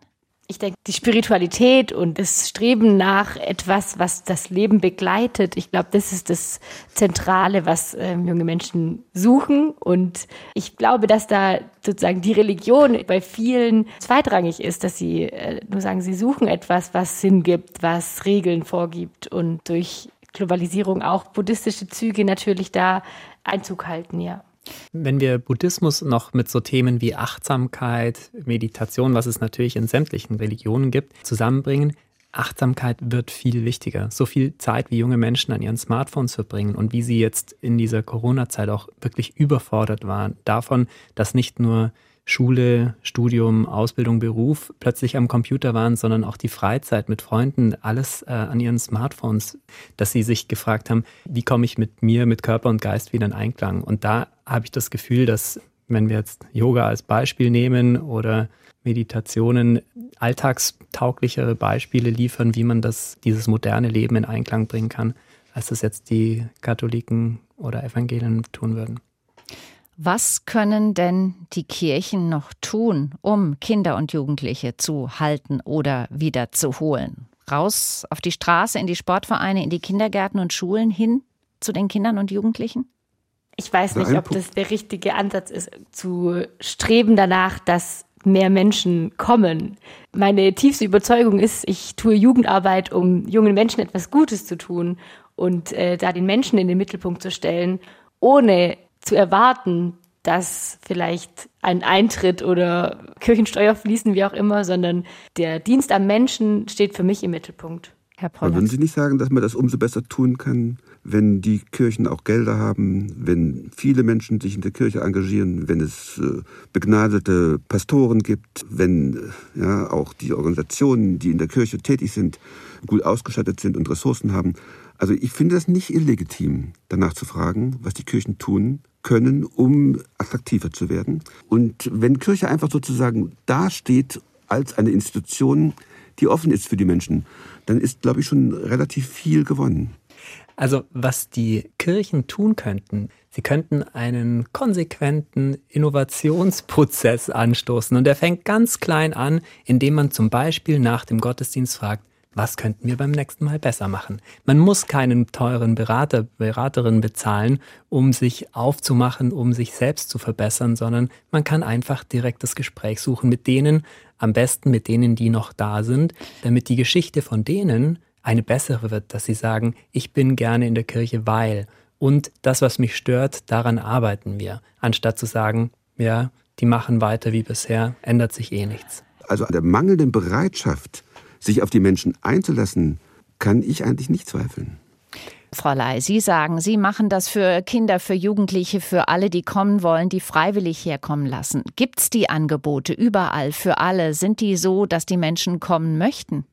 Ich denke, die Spiritualität und das Streben nach etwas, was das Leben begleitet, ich glaube, das ist das Zentrale, was ähm, junge Menschen suchen. Und ich glaube, dass da sozusagen die Religion bei vielen zweitrangig ist, dass sie äh, nur sagen, sie suchen etwas, was Sinn gibt, was Regeln vorgibt und durch Globalisierung auch buddhistische Züge natürlich da Einzug halten, ja. Wenn wir Buddhismus noch mit so Themen wie Achtsamkeit, Meditation, was es natürlich in sämtlichen Religionen gibt, zusammenbringen, Achtsamkeit wird viel wichtiger. So viel Zeit, wie junge Menschen an ihren Smartphones verbringen und wie sie jetzt in dieser Corona-Zeit auch wirklich überfordert waren davon, dass nicht nur Schule, Studium, Ausbildung, Beruf plötzlich am Computer waren, sondern auch die Freizeit mit Freunden, alles äh, an ihren Smartphones, dass sie sich gefragt haben, wie komme ich mit mir, mit Körper und Geist wieder in Einklang? Und da habe ich das Gefühl, dass wenn wir jetzt Yoga als Beispiel nehmen oder Meditationen alltagstauglichere Beispiele liefern, wie man das, dieses moderne Leben in Einklang bringen kann, als das jetzt die Katholiken oder Evangelien tun würden. Was können denn die Kirchen noch tun, um Kinder und Jugendliche zu halten oder wieder zu holen? Raus auf die Straße, in die Sportvereine, in die Kindergärten und Schulen hin zu den Kindern und Jugendlichen? Ich weiß nicht, ob das der richtige Ansatz ist, zu streben danach, dass mehr Menschen kommen. Meine tiefste Überzeugung ist, ich tue Jugendarbeit, um jungen Menschen etwas Gutes zu tun und äh, da den Menschen in den Mittelpunkt zu stellen, ohne zu erwarten, dass vielleicht ein Eintritt oder Kirchensteuer fließen, wie auch immer, sondern der Dienst am Menschen steht für mich im Mittelpunkt. Herr Pollard. Würden Sie nicht sagen, dass man das umso besser tun kann, wenn die Kirchen auch Gelder haben, wenn viele Menschen sich in der Kirche engagieren, wenn es äh, begnadete Pastoren gibt, wenn äh, ja, auch die Organisationen, die in der Kirche tätig sind, gut ausgestattet sind und Ressourcen haben? Also ich finde das nicht illegitim, danach zu fragen, was die Kirchen tun können, um attraktiver zu werden. Und wenn Kirche einfach sozusagen dasteht als eine Institution, die offen ist für die Menschen, dann ist, glaube ich, schon relativ viel gewonnen. Also was die Kirchen tun könnten, sie könnten einen konsequenten Innovationsprozess anstoßen. Und der fängt ganz klein an, indem man zum Beispiel nach dem Gottesdienst fragt, was könnten wir beim nächsten Mal besser machen? Man muss keinen teuren Berater, Beraterin bezahlen, um sich aufzumachen, um sich selbst zu verbessern, sondern man kann einfach direkt das Gespräch suchen mit denen, am besten mit denen, die noch da sind, damit die Geschichte von denen eine bessere wird, dass sie sagen, ich bin gerne in der Kirche, weil und das, was mich stört, daran arbeiten wir, anstatt zu sagen, ja, die machen weiter wie bisher, ändert sich eh nichts. Also an der mangelnden Bereitschaft, sich auf die Menschen einzulassen, kann ich eigentlich nicht zweifeln. Frau Ley, Sie sagen, Sie machen das für Kinder, für Jugendliche, für alle, die kommen wollen, die freiwillig herkommen lassen. Gibt es die Angebote überall für alle? Sind die so, dass die Menschen kommen möchten?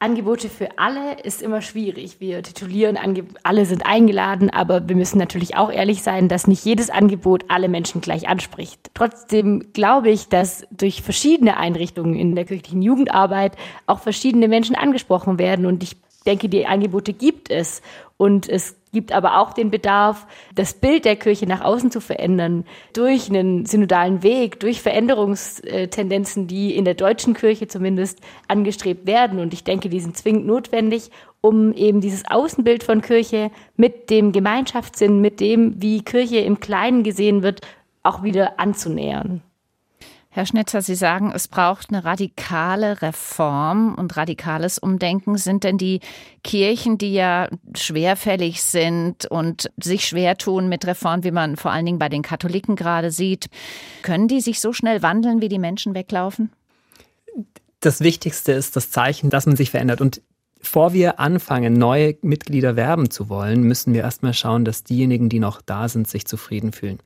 Angebote für alle ist immer schwierig. Wir titulieren, alle sind eingeladen, aber wir müssen natürlich auch ehrlich sein, dass nicht jedes Angebot alle Menschen gleich anspricht. Trotzdem glaube ich, dass durch verschiedene Einrichtungen in der kirchlichen Jugendarbeit auch verschiedene Menschen angesprochen werden und ich denke, die Angebote gibt es. Und es gibt aber auch den Bedarf, das Bild der Kirche nach außen zu verändern, durch einen synodalen Weg, durch Veränderungstendenzen, die in der deutschen Kirche zumindest angestrebt werden. Und ich denke, die sind zwingend notwendig, um eben dieses Außenbild von Kirche mit dem Gemeinschaftssinn, mit dem, wie Kirche im Kleinen gesehen wird, auch wieder anzunähern. Herr Schnitzer, Sie sagen, es braucht eine radikale Reform und radikales Umdenken. Sind denn die Kirchen, die ja schwerfällig sind und sich schwer tun mit Reform, wie man vor allen Dingen bei den Katholiken gerade sieht, können die sich so schnell wandeln, wie die Menschen weglaufen? Das Wichtigste ist das Zeichen, dass man sich verändert. Und Bevor wir anfangen, neue Mitglieder werben zu wollen, müssen wir erstmal schauen, dass diejenigen, die noch da sind, sich zufrieden fühlen.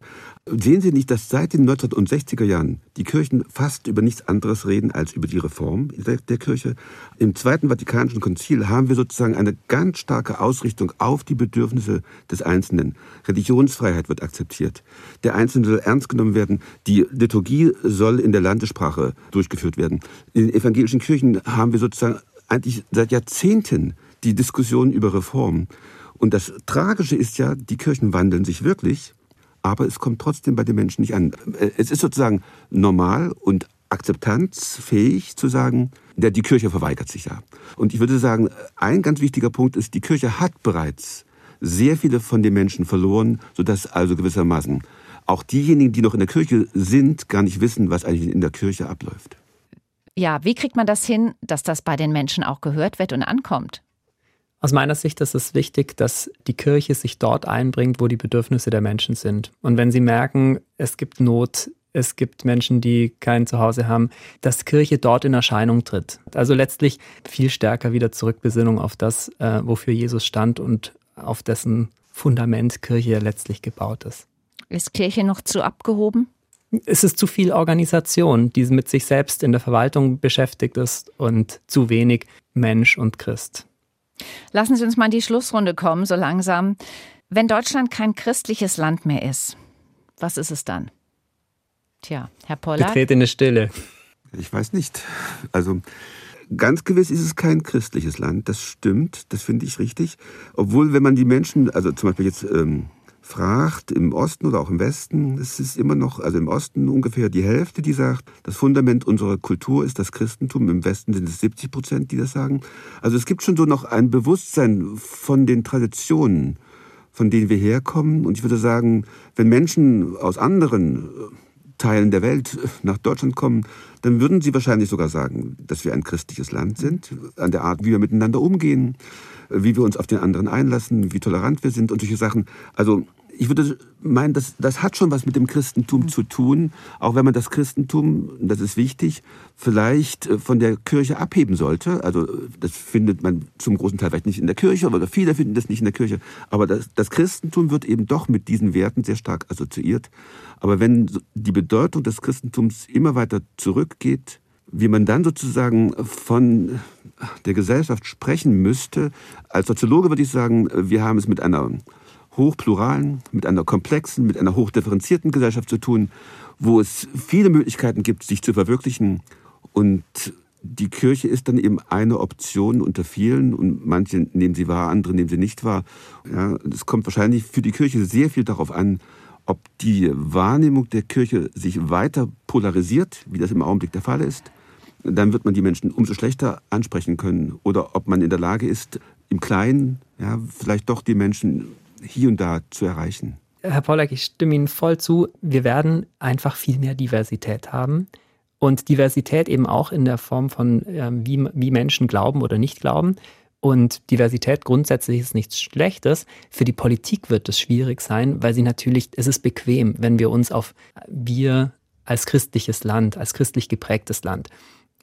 Sehen Sie nicht, dass seit den 1960er Jahren die Kirchen fast über nichts anderes reden als über die Reform der, der Kirche? Im Zweiten Vatikanischen Konzil haben wir sozusagen eine ganz starke Ausrichtung auf die Bedürfnisse des Einzelnen. Religionsfreiheit wird akzeptiert. Der Einzelne soll ernst genommen werden. Die Liturgie soll in der Landessprache durchgeführt werden. In den evangelischen Kirchen haben wir sozusagen eigentlich seit Jahrzehnten die Diskussion über Reform. Und das Tragische ist ja, die Kirchen wandeln sich wirklich, aber es kommt trotzdem bei den Menschen nicht an. Es ist sozusagen normal und akzeptanzfähig zu sagen, der, die Kirche verweigert sich ja. Und ich würde sagen, ein ganz wichtiger Punkt ist, die Kirche hat bereits sehr viele von den Menschen verloren, sodass also gewissermaßen auch diejenigen, die noch in der Kirche sind, gar nicht wissen, was eigentlich in der Kirche abläuft. Ja, wie kriegt man das hin, dass das bei den Menschen auch gehört wird und ankommt? Aus meiner Sicht ist es wichtig, dass die Kirche sich dort einbringt, wo die Bedürfnisse der Menschen sind. Und wenn sie merken, es gibt Not, es gibt Menschen, die kein Zuhause haben, dass Kirche dort in Erscheinung tritt. Also letztlich viel stärker wieder Zurückbesinnung auf das, äh, wofür Jesus stand und auf dessen Fundament Kirche letztlich gebaut ist. Ist Kirche noch zu abgehoben? Es ist zu viel Organisation, die mit sich selbst in der Verwaltung beschäftigt ist und zu wenig Mensch und Christ. Lassen Sie uns mal in die Schlussrunde kommen, so langsam. Wenn Deutschland kein christliches Land mehr ist, was ist es dann? Tja, Herr Poller. Betretene Stille. Ich weiß nicht. Also ganz gewiss ist es kein christliches Land. Das stimmt, das finde ich richtig. Obwohl, wenn man die Menschen, also zum Beispiel jetzt ähm, fragt, im Osten oder auch im Westen, es ist immer noch, also im Osten ungefähr die Hälfte, die sagt, das Fundament unserer Kultur ist das Christentum. Im Westen sind es 70 Prozent, die das sagen. Also es gibt schon so noch ein Bewusstsein von den Traditionen, von denen wir herkommen. Und ich würde sagen, wenn Menschen aus anderen Teilen der Welt nach Deutschland kommen, dann würden sie wahrscheinlich sogar sagen, dass wir ein christliches Land sind, an der Art, wie wir miteinander umgehen wie wir uns auf den anderen einlassen, wie tolerant wir sind und solche Sachen. Also ich würde meinen, das, das hat schon was mit dem Christentum zu tun, auch wenn man das Christentum, das ist wichtig, vielleicht äh, von der Kirche abheben sollte. Also das findet man zum großen Teil vielleicht nicht in der Kirche, oder viele finden das nicht in der Kirche. Aber das, das Christentum wird eben doch mit diesen Werten sehr stark assoziiert. Aber wenn die Bedeutung des Christentums immer weiter zurückgeht, wie man dann sozusagen von der Gesellschaft sprechen müsste. Als Soziologe würde ich sagen, wir haben es mit einer hochpluralen, mit einer komplexen, mit einer hochdifferenzierten Gesellschaft zu tun, wo es viele Möglichkeiten gibt, sich zu verwirklichen Und die Kirche ist dann eben eine Option unter vielen und manche nehmen sie wahr, andere nehmen sie nicht wahr. Ja, es kommt wahrscheinlich für die Kirche sehr viel darauf an, ob die Wahrnehmung der Kirche sich weiter polarisiert, wie das im Augenblick der Fall ist. Dann wird man die Menschen umso schlechter ansprechen können. Oder ob man in der Lage ist, im Kleinen ja, vielleicht doch die Menschen hier und da zu erreichen. Herr Pollack, ich stimme Ihnen voll zu. Wir werden einfach viel mehr Diversität haben. Und Diversität eben auch in der Form von, ähm, wie, wie Menschen glauben oder nicht glauben. Und Diversität grundsätzlich ist nichts Schlechtes. Für die Politik wird es schwierig sein, weil sie natürlich, es ist bequem, wenn wir uns auf wir als christliches Land, als christlich geprägtes Land.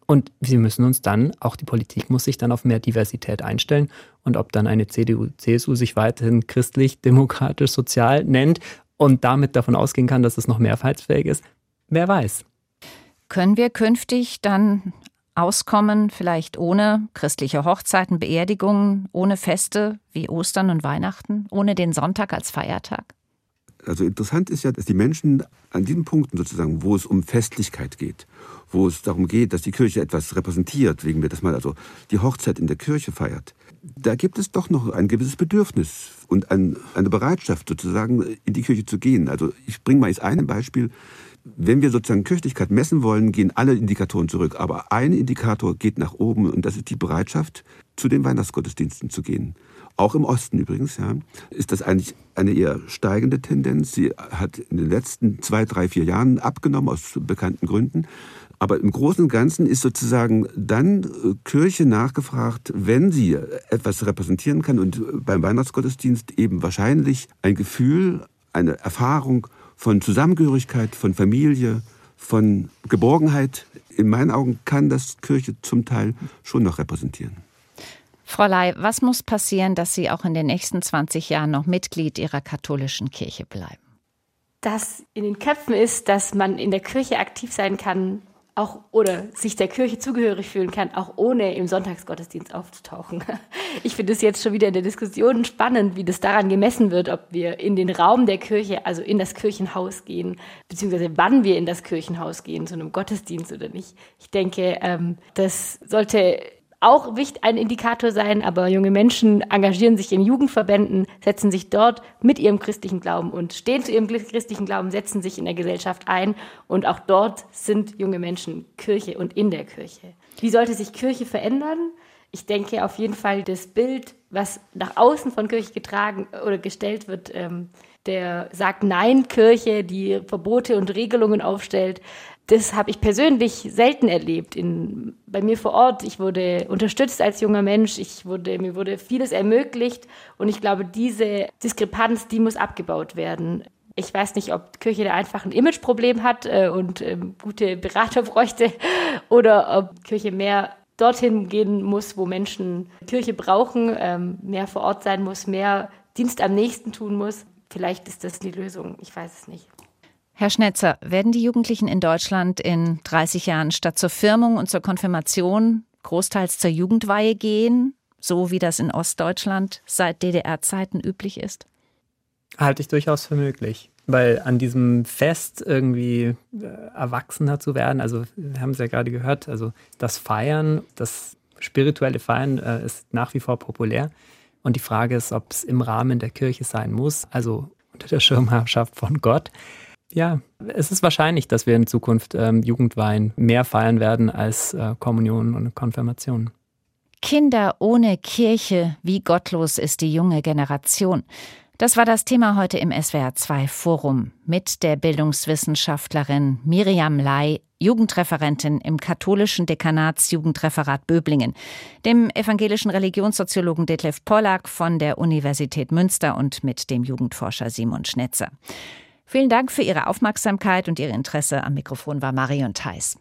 Und wir müssen uns dann, auch die Politik muss sich dann auf mehr Diversität einstellen. Und ob dann eine CDU, CSU sich weiterhin christlich, demokratisch, sozial nennt und damit davon ausgehen kann, dass es noch mehrfaltsfähig ist, wer weiß. Können wir künftig dann auskommen, vielleicht ohne christliche Hochzeiten, Beerdigungen, ohne Feste wie Ostern und Weihnachten, ohne den Sonntag als Feiertag? Also interessant ist ja, dass die Menschen an diesen Punkten sozusagen, wo es um Festlichkeit geht, wo es darum geht, dass die Kirche etwas repräsentiert, wegen wir das mal also die Hochzeit in der Kirche feiert, da gibt es doch noch ein gewisses Bedürfnis und ein, eine Bereitschaft sozusagen in die Kirche zu gehen. Also ich bringe mal jetzt ein Beispiel wenn wir sozusagen Kirchlichkeit messen wollen, gehen alle Indikatoren zurück. Aber ein Indikator geht nach oben und das ist die Bereitschaft, zu den Weihnachtsgottesdiensten zu gehen. Auch im Osten übrigens, ja, ist das eigentlich eine eher steigende Tendenz. Sie hat in den letzten zwei, drei, vier Jahren abgenommen aus bekannten Gründen. Aber im Großen und Ganzen ist sozusagen dann äh, Kirche nachgefragt, wenn sie etwas repräsentieren kann und beim Weihnachtsgottesdienst eben wahrscheinlich ein Gefühl, eine Erfahrung von Zusammengehörigkeit, von Familie, von Geborgenheit. In meinen Augen kann das Kirche zum Teil schon noch repräsentieren. Frau Ley, was muss passieren, dass Sie auch in den nächsten 20 Jahren noch Mitglied Ihrer katholischen Kirche bleiben? Dass in den Köpfen ist, dass man in der Kirche aktiv sein kann, auch oder sich der Kirche zugehörig fühlen kann, auch ohne im Sonntagsgottesdienst aufzutauchen. Ich finde es jetzt schon wieder in der Diskussion spannend, wie das daran gemessen wird, ob wir in den Raum der Kirche, also in das Kirchenhaus gehen, beziehungsweise wann wir in das Kirchenhaus gehen, zu einem Gottesdienst oder nicht. Ich denke, ähm, das sollte auch ein Indikator sein, aber junge Menschen engagieren sich in Jugendverbänden, setzen sich dort mit ihrem christlichen Glauben und stehen zu ihrem christlichen Glauben, setzen sich in der Gesellschaft ein und auch dort sind junge Menschen Kirche und in der Kirche. Wie sollte sich Kirche verändern? Ich denke auf jeden Fall das Bild, was nach außen von Kirche getragen oder gestellt wird, ähm, der sagt Nein Kirche, die Verbote und Regelungen aufstellt, das habe ich persönlich selten erlebt. In, bei mir vor Ort, ich wurde unterstützt als junger Mensch, ich wurde, mir wurde vieles ermöglicht und ich glaube, diese Diskrepanz, die muss abgebaut werden. Ich weiß nicht, ob Kirche da einfach ein Imageproblem hat äh, und ähm, gute Berater bräuchte oder ob Kirche mehr dorthin gehen muss, wo Menschen Kirche brauchen, ähm, mehr vor Ort sein muss, mehr Dienst am nächsten tun muss. Vielleicht ist das die Lösung, ich weiß es nicht. Herr Schnetzer, werden die Jugendlichen in Deutschland in 30 Jahren statt zur Firmung und zur Konfirmation großteils zur Jugendweihe gehen, so wie das in Ostdeutschland seit DDR-Zeiten üblich ist? Halte ich durchaus für möglich. Weil an diesem Fest irgendwie äh, erwachsener zu werden, also wir haben es ja gerade gehört, also das Feiern, das spirituelle Feiern äh, ist nach wie vor populär. Und die Frage ist, ob es im Rahmen der Kirche sein muss, also unter der Schirmherrschaft von Gott ja, es ist wahrscheinlich, dass wir in Zukunft ähm, Jugendweihen mehr feiern werden als äh, Kommunion und Konfirmation. Kinder ohne Kirche, wie gottlos ist die junge Generation. Das war das Thema heute im SWR2 Forum mit der Bildungswissenschaftlerin Miriam Lai, Jugendreferentin im katholischen Dekanatsjugendreferat Böblingen, dem evangelischen Religionssoziologen Detlef Pollack von der Universität Münster und mit dem Jugendforscher Simon Schnetzer. Vielen Dank für Ihre Aufmerksamkeit und Ihr Interesse. Am Mikrofon war Marion Theis.